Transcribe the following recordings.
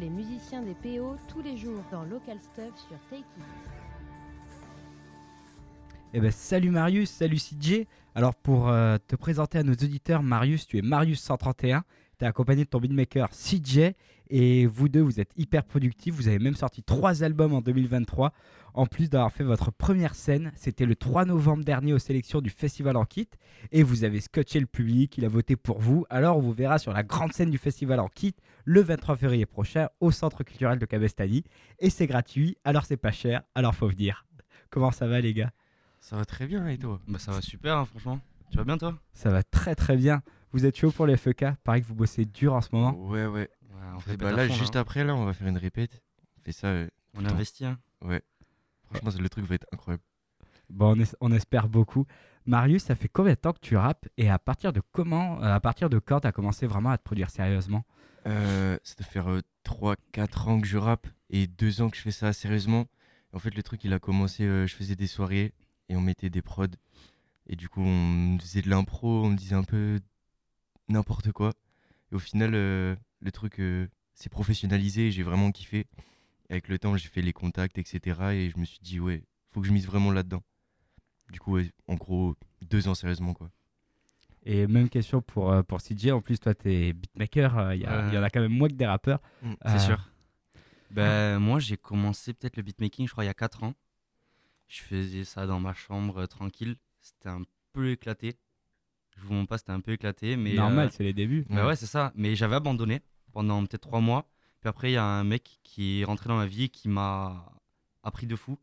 Les musiciens des PO tous les jours dans Local Stuff sur Take It. Eh ben, salut Marius, salut CJ. Alors pour euh, te présenter à nos auditeurs, Marius, tu es Marius131. Tu es accompagné de ton beatmaker CJ et vous deux, vous êtes hyper productifs. Vous avez même sorti trois albums en 2023. En plus d'avoir fait votre première scène, c'était le 3 novembre dernier aux sélections du Festival en Kit. Et vous avez scotché le public, il a voté pour vous. Alors on vous verra sur la grande scène du Festival en Kit le 23 février prochain au Centre culturel de Cabestany. Et c'est gratuit, alors c'est pas cher, alors faut venir. Comment ça va les gars? Ça va très bien et toi? Bah ça va super hein, franchement. Tu vas bien toi? Ça va très très bien. Vous êtes chaud pour les FK Pareil que vous bossez dur en ce moment. Ouais, ouais. Ouais, on Et fait bah là, fond, juste hein. après, là, on va faire une répète. On fait ça. euh, On investit hein. ouais. Franchement, le truc va être incroyable. Bon, on, es- on espère beaucoup. Marius, ça fait combien de temps que tu rappes et à partir de comment, euh, à partir de quand tu as commencé vraiment à te produire sérieusement? Euh, ça doit faire 3-4 ans que je rappe et 2 ans que je fais ça sérieusement. En fait, le truc, il a commencé, euh, je faisais des soirées et on mettait des prods. Et du coup, on faisait de l'impro, on me disait un peu n'importe quoi. Et au final, euh, le truc euh, s'est professionnalisé et j'ai vraiment kiffé. Et avec le temps, j'ai fait les contacts, etc. Et je me suis dit, ouais, faut que je mise vraiment là-dedans. Du coup, ouais, en gros, deux ans sérieusement, quoi. Et même question pour, euh, pour CJ. En plus, toi, tu es beatmaker. euh, Il y, en a quand même moins que des rappeurs. C'est Euh, sûr. Ben moi j'ai commencé peut-être le beatmaking je crois il y a 4 ans. Je faisais ça dans ma chambre euh, tranquille. C'était un peu éclaté. Je vous montre pas c'était un peu éclaté mais Normal, euh, c'est les débuts. Bah ouais, c'est ça. Mais j'avais abandonné pendant peut-être trois mois. Puis après, il y a un mec qui est rentré dans ma vie et qui m'a appris de fou.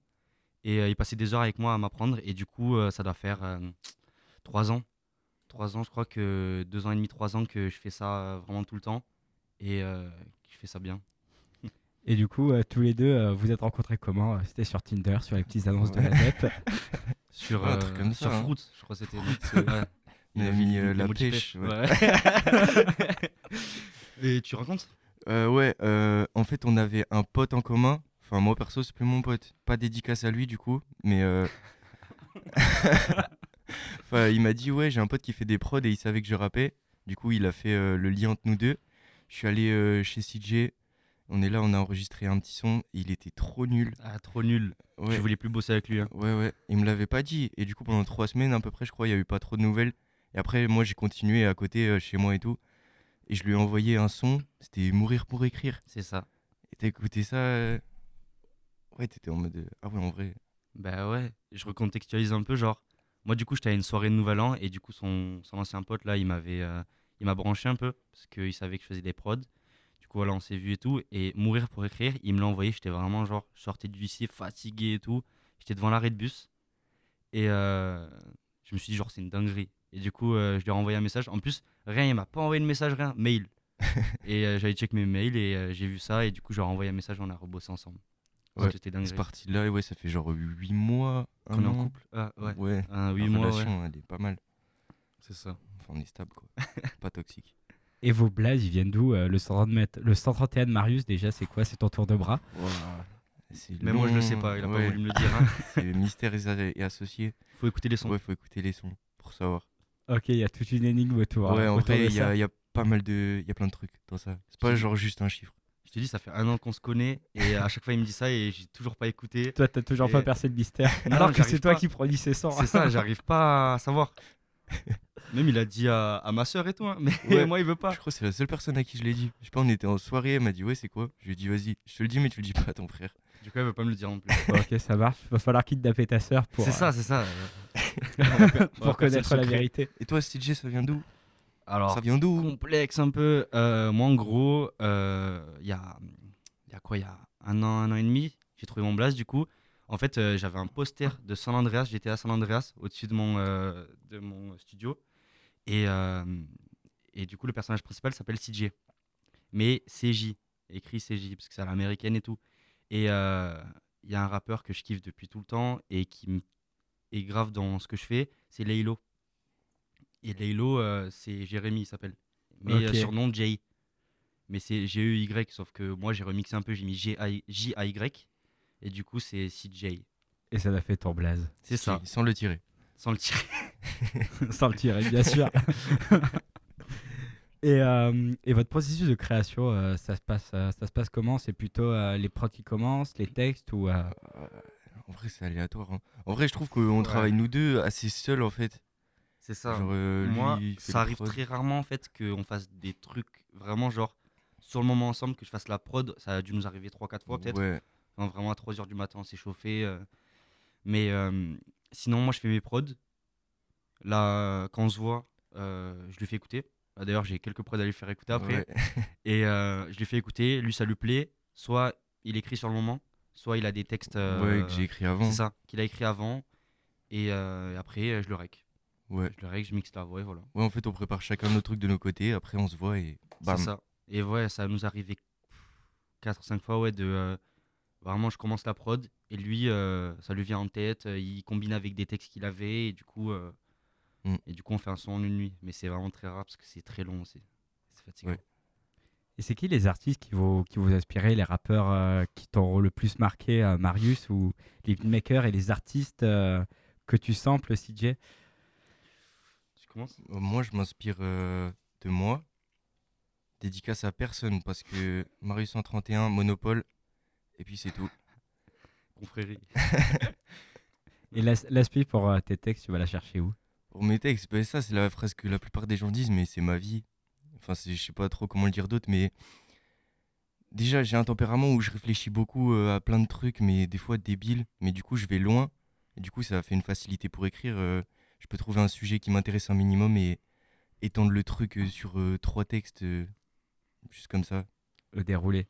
Et euh, il passait des heures avec moi à m'apprendre. Et du coup, euh, ça doit faire euh, trois ans. Trois ans, je crois que deux ans et demi, trois ans que je fais ça euh, vraiment tout le temps. Et euh, que je fais ça bien. Et du coup, euh, tous les deux, euh, vous êtes rencontrés comment Euh, C'était sur Tinder, sur les petites annonces de la web. Sur, Ouais, un truc comme sur ça, hein. Fruit, je crois que c'était. Il a mis les- euh, la pêche. ouais. Et tu racontes Euh, ouais, euh, en fait, on avait un pote en commun. Enfin, moi perso, c'est plus mon pote. Pas dédicace à lui, du coup, mais. euh, enfin, il m'a dit, ouais, j'ai un pote qui fait des prods et il savait que je rappais. Du coup, il a fait le lien entre nous deux. Je suis allé chez CJ. On est là, on a enregistré un petit son. Et il était trop nul. Ah, trop nul. Ouais, Je voulais plus bosser avec lui. hein. ouais, ouais. Il me l'avait pas dit. Et du coup, pendant trois semaines à peu près, je crois, il y a eu pas trop de nouvelles. Et après, moi, j'ai continué à côté, euh, chez moi et tout. Et je lui ai envoyé un son. C'était Mourir pour écrire. C'est ça. Et t'as écouté ça euh, Ouais, t'étais en mode. euh, Ah ouais, en vrai. Bah ouais, je recontextualise un peu, genre, moi du coup j'étais à une soirée de Nouvel An et du coup son, son ancien pote là il m'avait euh, il m'a branché un peu parce qu'il savait que je faisais des prods. Du coup voilà on s'est vu et tout et mourir pour écrire, il me l'a envoyé, j'étais vraiment genre, je sortais du lycée fatigué et tout, j'étais devant l'arrêt de bus et je me suis dit genre c'est une dinguerie. Et du coup euh, je lui ai renvoyé un message, en plus rien, il m'a pas envoyé de message, rien, mail. et euh, j'avais check mes mails et euh, j'ai vu ça et du coup je lui ai renvoyé un message, on a rebossé ensemble. Ouais, C'était C'est dinguerie. parti de là, et ouais, ça fait genre 8 mois. Qu'on est en couple? Ah ouais, Ouais. un La 8 mois ouais. relation, elle est pas mal. C'est ça. Enfin, on est stable, quoi. pas toxique. Et vos blazes, ils viennent d'où Euh, le, 130 mètres- le 131 de Marius, déjà, c'est quoi? C'est ton tour de bras? C'est Même moi je le sais pas, il a pas ouais. voulu me le dire. hein. C'est mystère et, et associé. Faut écouter les sons. Ouais, faut écouter les sons pour savoir. Ok, il y a toute une énigme autour. ouais, en autour vrai, il y a, il y a pas mal de. Il y a plein de trucs dans ça. C'est pas genre juste un chiffre. Je te dis, ça fait un an qu'on se connaît et à chaque fois il me dit ça et j'ai toujours pas écouté. Toi, t'as toujours Et- pas percé le mystère. Non, Alors que c'est toi pas. qui produis ces sons. C'est ça, j'arrive pas à savoir. Même il a dit à, à ma soeur et tout, hein, mais Ouais. moi il veut pas. Je crois que c'est la seule personne à qui je l'ai dit. Je sais pas, on était en soirée, elle m'a dit, ouais, c'est quoi? Je lui ai dit, vas-y, je te le dis, mais tu le dis pas à ton frère. Du coup, elle veut pas me le dire non plus. ok, ça marche. Va falloir kidnapper ta sœur pour, C'est euh, ça, c'est ça. pour connaître la vérité. Et toi, CJ, ça vient d'où? Alors, Ça vient d'où? complexe un peu. Euh, moi, en gros, euh, il y, a, il y a quoi? Il y a un an, un an et demi, j'ai trouvé mon blast du coup. En fait, euh, j'avais un poster de San Andreas. J'étais à San Andreas, au-dessus de, mon, euh, de mon studio. Et, euh, et du coup, le personnage principal s'appelle CJ. Mais CJ, écrit CJ, parce que c'est à l'américaine et tout. Et euh, il y a un rappeur que je kiffe depuis tout le temps et qui m- est grave dans ce que je fais, c'est Laylo. Et Laylo, euh, c'est Jérémy, il s'appelle. Mais Ok. euh, surnom Jay. Mais c'est G-E-Y, sauf que moi j'ai remixé un peu, j'ai mis J-A-Y. Et du coup, c'est CJ. Et ça a fait ton blaze. C'est ça, Qui- Sans le tirer. sans le tirer. Sans le tirer, bien sûr. Et, euh, et votre processus de création, euh, ça, se passe, euh, ça se passe comment? C'est plutôt euh, les prods qui commencent, les textes ou euh, Euh, en vrai, c'est aléatoire. hein. En vrai, je trouve qu'on Ouais. travaille nous deux assez seuls en fait. C'est ça. Genre, euh, Moi, lui, ça arrive prod. très rarement en fait qu'on fasse des trucs vraiment genre sur le moment ensemble, que je fasse la prod. Ça a dû nous arriver 3-4 fois peut-être. Ouais, Enfin, vraiment à 3h du matin, on s'est chauffé. euh. Mais euh, sinon, moi je fais mes prods. Là, quand on se voit, je lui fais écouter. Bah, D'ailleurs, j'ai quelques prods à lui faire écouter après. ouais. Et je lui fais écouter. Lui, ça lui plaît. Soit il écrit sur le moment, soit il a des textes. euh, Ouais, que j'ai écrit avant. C'est ça, qu'il a écrit avant. Et euh, après, euh, je le rec. Ouais. Je le rec, je mixe la voix et voilà. Ouais, en fait, on prépare chacun nos trucs de nos côtés. Après, on se voit et bam. C'est ça. Et ouais, ça nous arrivait 4-5 fois ouais, de. euh, vraiment, je commence la prod et lui, euh, ça lui vient en tête. euh, il combine avec des textes qu'il avait et du coup. Mm. Et du coup, on fait un son en une nuit. Mais c'est vraiment très rare parce que c'est très long aussi. C'est fatigant. Ouais. Et c'est qui les artistes qui vous, qui vous inspirez, les rappeurs euh, qui t'ont le plus marqué, euh, Marius, ou les beatmakers et les artistes euh, que tu samples, CJ Tu commences? Moi, je m'inspire euh, de moi. Dédicace à personne parce que Marius 131, Monopole, et puis c'est tout. Confrérie. Et l'as- l'aspect pour euh, tes textes, tu vas la chercher où? Pour mes textes, bah, ça, c'est la phrase que la plupart des gens disent, mais c'est ma vie. Enfin, je sais pas trop comment le dire d'autre, mais déjà, j'ai un tempérament où je réfléchis beaucoup euh, à plein de trucs, mais des fois débiles, mais du coup, je vais loin. Et du coup, ça fait une facilité pour écrire. euh, je peux trouver un sujet qui m'intéresse un minimum et étendre le truc euh, sur trois textes, juste comme ça. Le déroulé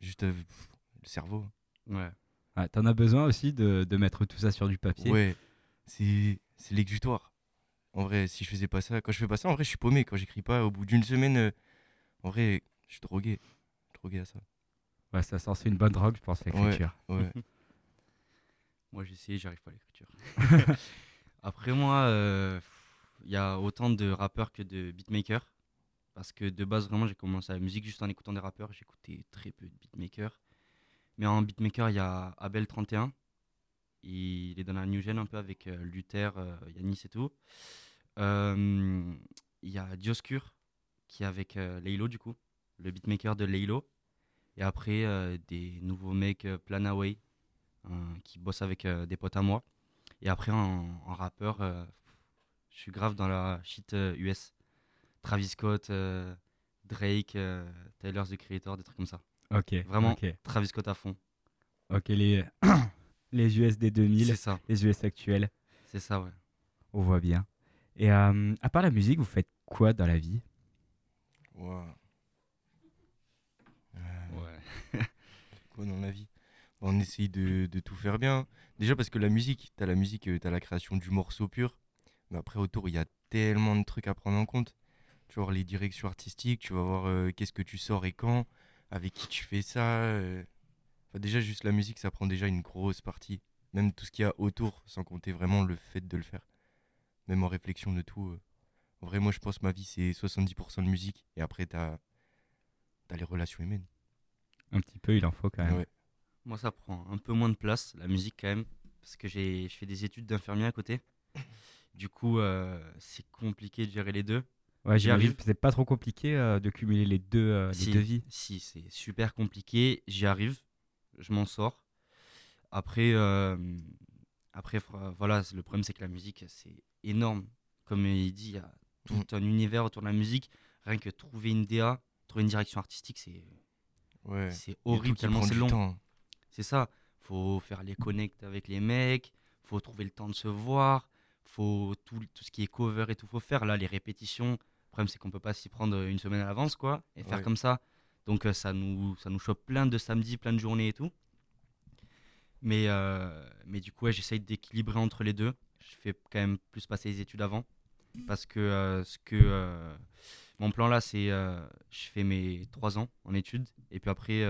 Juste euh, pff, le cerveau. Ouais. Ouais, T'en as besoin aussi de, de mettre tout ça sur du papier? Ouais, c'est c'est l'exutoire. En vrai, si je faisais pas ça, quand je fais pas ça, en vrai, je suis paumé. Quand j'écris pas, au bout d'une semaine, euh, en vrai, je suis drogué. Drogué à ça. Ouais, ça sent c'est une bonne drogue, je pense, l'écriture. Ouais. Moi, j'ai essayé, j'arrive pas à l'écriture. Après, moi, il y a autant de rappeurs que de beatmakers. Parce que de base, vraiment, j'ai commencé la musique juste en écoutant des rappeurs. J'écoutais très peu de beatmakers. Mais en beatmaker, il y a Abel31. Il est dans la new gen un peu avec euh, Luther, euh, Yanis et tout. Euh, Il y a Dioscure qui est avec Laylo, du coup, le beatmaker de Laylo. Et après, euh, des nouveaux mecs, euh, Planaway, qui bosse avec euh, des potes à moi. Et après, en, en rappeur, je suis grave dans la shit US. Travis Scott, Drake, Tyler the Creator, des trucs comme ça. Ok. Vraiment. Ok, Travis Scott à fond. Ok, les, les US des 2000, C'est ça, les US actuels, c'est ça, ouais. on voit bien. Et euh, à part la musique, vous faites quoi dans la vie? Euh, ouais. quoi dans la vie? Bah, On essaye de, de tout faire bien. Déjà parce que la musique, t'as la musique, euh, t'as la création du morceau pur. Mais après, autour, il y a tellement de trucs à prendre en compte. Tu vas voir les directions artistiques, tu vas voir euh, qu'est-ce que tu sors et quand, avec qui tu fais ça. euh. Enfin, déjà, juste la musique, ça prend déjà une grosse partie. Même tout ce qu'il y a autour, sans compter vraiment le fait de le faire. Même en réflexion de tout. euh. En vrai, moi, je pense que ma vie, c'est 70% de musique. Et après, t'as as les relations humaines. Un petit peu, il en faut quand même. Ouais. Moi, ça prend un peu moins de place, la musique quand même, parce que j'ai, je fais des études d'infirmier à côté. Du coup, euh, c'est compliqué de gérer les deux. Ouais, J'y arrive. c'est pas trop compliqué euh, de cumuler les deux, euh, les deux vies. Si, c'est super compliqué. J'y arrive, je m'en sors. Après, euh, après voilà, le problème c'est que la musique, c'est énorme. Comme il dit, il y a tout un univers autour de la musique. Rien que trouver une DA, trouver une direction artistique, c'est Ouais. horrible tellement c'est long. C'est ça. Faut faire les connects avec les mecs, faut trouver le temps de se voir, faut tout, tout ce qui est cover et tout, faut faire. Là, les répétitions, le problème c'est qu'on peut pas s'y prendre une semaine à l'avance, quoi, et faire Ouais. comme ça. Donc euh, ça nous, ça nous chope plein de samedis, plein de journées et tout. Mais, euh, mais du coup, ouais, j'essaye d'équilibrer entre les deux. Je fais quand même plus passer les études avant. Parce que euh, ce que euh, mon plan là, c'est je fais mes trois ans en études. Et puis après,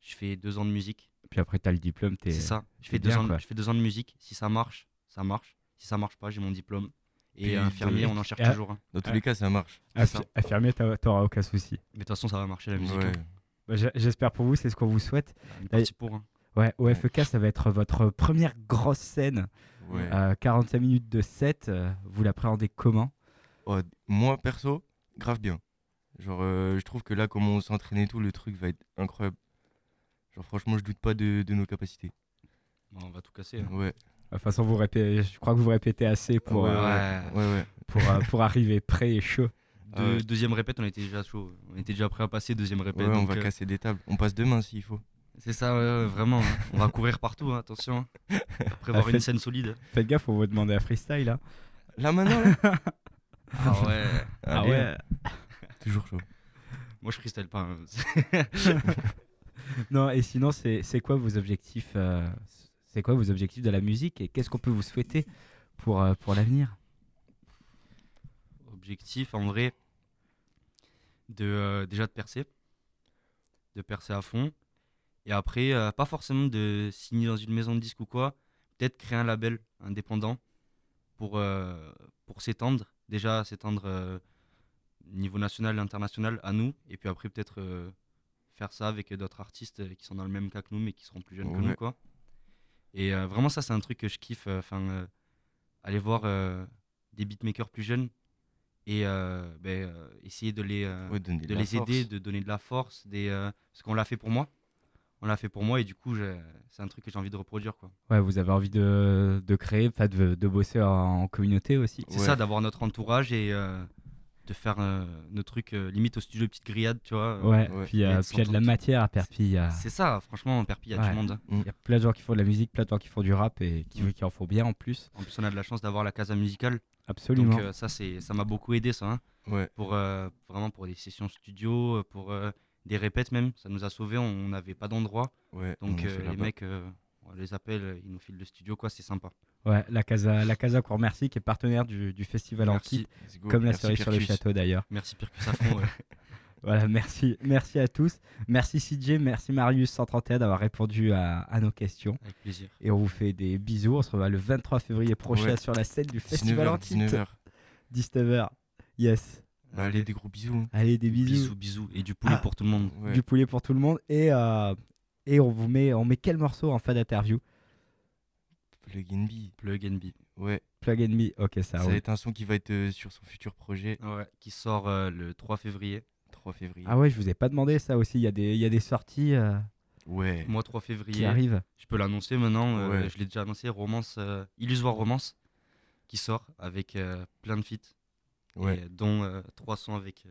je fais deux ans de musique. Puis après, t'as le diplôme. C'est ça. Je fais, deux bien, ans, quoi. je fais deux ans de musique. Si ça marche, ça marche. Si ça marche pas, j'ai mon diplôme. Et Puis, infirmier, on en cherche Ah. toujours. un. Dans tous Ah. les cas, ça marche. Affirmé, t'as- t'auras aucun souci. Mais de toute façon, ça va marcher la musique. Ouais. hein. Bah, J'espère pour vous, c'est ce qu'on vous souhaite. Une partie pour. hein. Ouais, au Ouais. FEK, ça va être votre première grosse scène. Ouais. Euh, 45 minutes de set. euh, vous l'appréhendez comment? Oh, moi, perso, grave bien. Genre, euh, je trouve que là, comment on s'entraîne et tout, le truc va être incroyable. Genre, franchement, je doute pas de, de nos capacités. Bon, on va tout casser. hein. Ouais, De toute façon, vous répétez, je crois que vous répétez assez pour, ouais, euh, ouais, ouais, ouais. pour, euh, pour arriver prêt et chaud. Deuxième répète, on était déjà chaud. On était déjà prêt à passer deuxième répète. Ouais, on donc, va euh, casser des tables. On passe demain s'il faut. C'est ça, ouais, ouais, vraiment. hein. On va courir partout, hein, attention. hein. Prévoir Ah, une faites- scène solide. Faites gaffe, on va demander à freestyle. Là. Là maintenant, là Ah ouais. Ah Allez, ouais. Toujours chaud. Moi, je freestyle pas. hein. Non, et sinon, c'est c'est quoi vos objectifs euh, C'est quoi vos objectifs de la musique et qu'est-ce qu'on peut vous souhaiter pour, euh, pour l'avenir? Objectif, en vrai, de euh, déjà de percer, de percer à fond, et après, euh, pas forcément de signer dans une maison de disques ou quoi, peut-être créer un label indépendant pour, euh, pour s'étendre, déjà s'étendre euh, niveau national et international à nous, et puis après peut-être euh, faire ça avec d'autres artistes qui sont dans le même cas que nous, mais qui seront plus jeunes que nous, quoi. Et euh, vraiment, ça, c'est un truc que je kiffe, euh, enfin, euh, aller voir euh, des beatmakers plus jeunes et euh, ben, euh, essayer de les, euh, Ouais, de les force. aider, de donner de la force, des, euh, parce qu'on l'a fait pour moi. On l'a fait pour moi et du coup, c'est un truc que j'ai envie de reproduire. quoi. Ouais, vous avez envie de, de créer, enfin, de, de bosser en, en communauté aussi. C'est Ouais. ça, d'avoir notre entourage et euh, de faire euh, nos trucs euh, limite au studio Petite Grillade, tu vois. Ouais, Ouais. puis euh, il y a de la matière à Perpignan. Il y a- C'est ça, franchement, Perpignan, il y a Ouais. du monde. hein. il y a plein de gens qui font de la musique, plein de gens qui font du rap et qui, Mm. qui en font bien en plus. En plus, on a de la chance d'avoir la casa musicale. Absolument. Donc, euh, ça, c'est, ça m'a beaucoup aidé, ça. hein. Ouais, pour euh, vraiment pour des sessions studio, euh, pour euh, des répètes même. Ça nous a sauvés, on n'avait pas d'endroit. ouais. Donc euh, les mecs, euh, on les appelle, euh, ils nous filent le studio, quoi, c'est sympa. Ouais, la Casa, la Casa qu'on remercie, qui est partenaire du, du festival Merci, Let's go. comme la cerise sur le château d'ailleurs. merci Pircus à fond. ouais. Voilà, merci, merci à tous. Merci CJ, merci Marius 131 d'avoir répondu à, à nos questions. Avec plaisir. Et on vous fait des bisous. On se revoit le 23 février prochain Ouais. sur la scène du festival 19h, Anti. 19h. 19h. Yes. Allez, des gros bisous. hein. Allez, des bisous. Bisous, bisous. Et du poulet Ah. pour tout le monde. Ouais. Du poulet pour tout le monde. Et, euh, et on vous met, on met quel morceau en fin d'interview? Plug and Be. Plug and Be. Ouais, Plug and Me. Ok, ça ça va être un son qui va être euh, sur son futur projet, Ouais. Qui sort euh, le 3 février. 3 février. Ah ouais, je vous ai pas demandé ça aussi. Il y a des, il y a des sorties euh, Ouais. Mois 3 qui février. arrivent. Je peux l'annoncer maintenant. euh, Ouais. Je l'ai déjà annoncé. Romance, euh, Illusoire Romance. Qui sort avec euh, plein de feats. Ouais. et, dont euh, trois sons avec euh,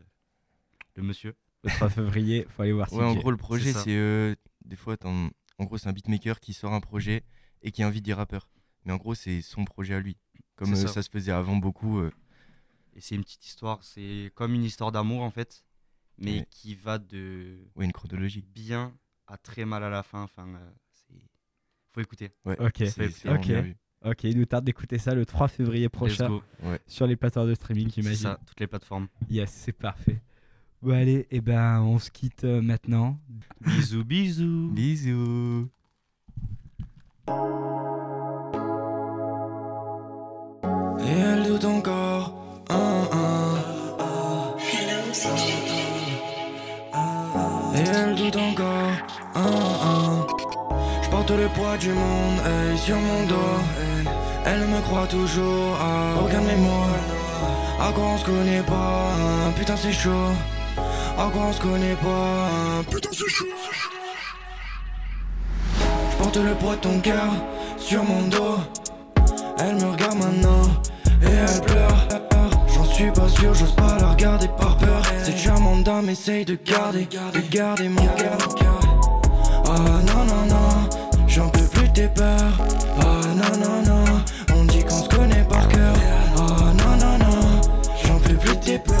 le monsieur. Le 3 février, faut aller voir Ouais, en CJ. gros, le projet, ça. c'est. euh, des fois, t'en- en gros, c'est un beatmaker qui sort un projet et qui invite des rappeurs. Mais en gros, c'est son projet à lui. Comme euh, ça. ça. se faisait avant beaucoup. euh, Et c'est une petite histoire, c'est comme une histoire d'amour en fait, mais Ouais. qui va de ouais, une chronologie. bien à très mal à la fin. Enfin, euh, faut écouter. Ouais. Ok. ok. Ok, il nous tarde d'écouter ça le 3 février Let's prochain sur les plateformes de streaming, j'imagine. ça, toutes les plateformes. Yes, c'est parfait. Bon, allez, et ben, on se quitte euh, maintenant. bisous, bisous. Bisous. Et elle doute encore. Hein, hein. Et elle doute encore. Hein, hein. Je le poids du monde hey, sur mon dos. Elle me croit toujours à aucun de mes. À quoi on se connaît pas. hein. Putain, c'est chaud. À quoi on se connaît pas. hein. Putain, c'est chaud. Je porte le poids de ton cœur sur mon dos. Elle me regarde maintenant et elle pleure. J'en suis pas sûr, j'ose pas la regarder par peur. Cette charmante dame essaye de garder, de garder mon cœur. Oh non, non, non, j'en peux plus tes peurs. Oh non, non, non, on dit qu'on se connaît par cœur. Oh non, non, non, j'en peux plus tes peurs.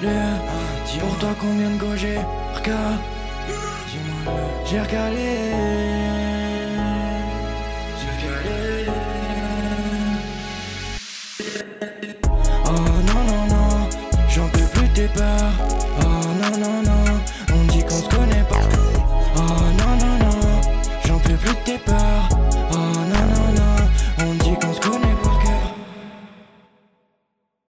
Dis Pour toi combien de go j'ai regardé J'ai recalé J'ai recalé Oh non non non J'en peux plus tes peurs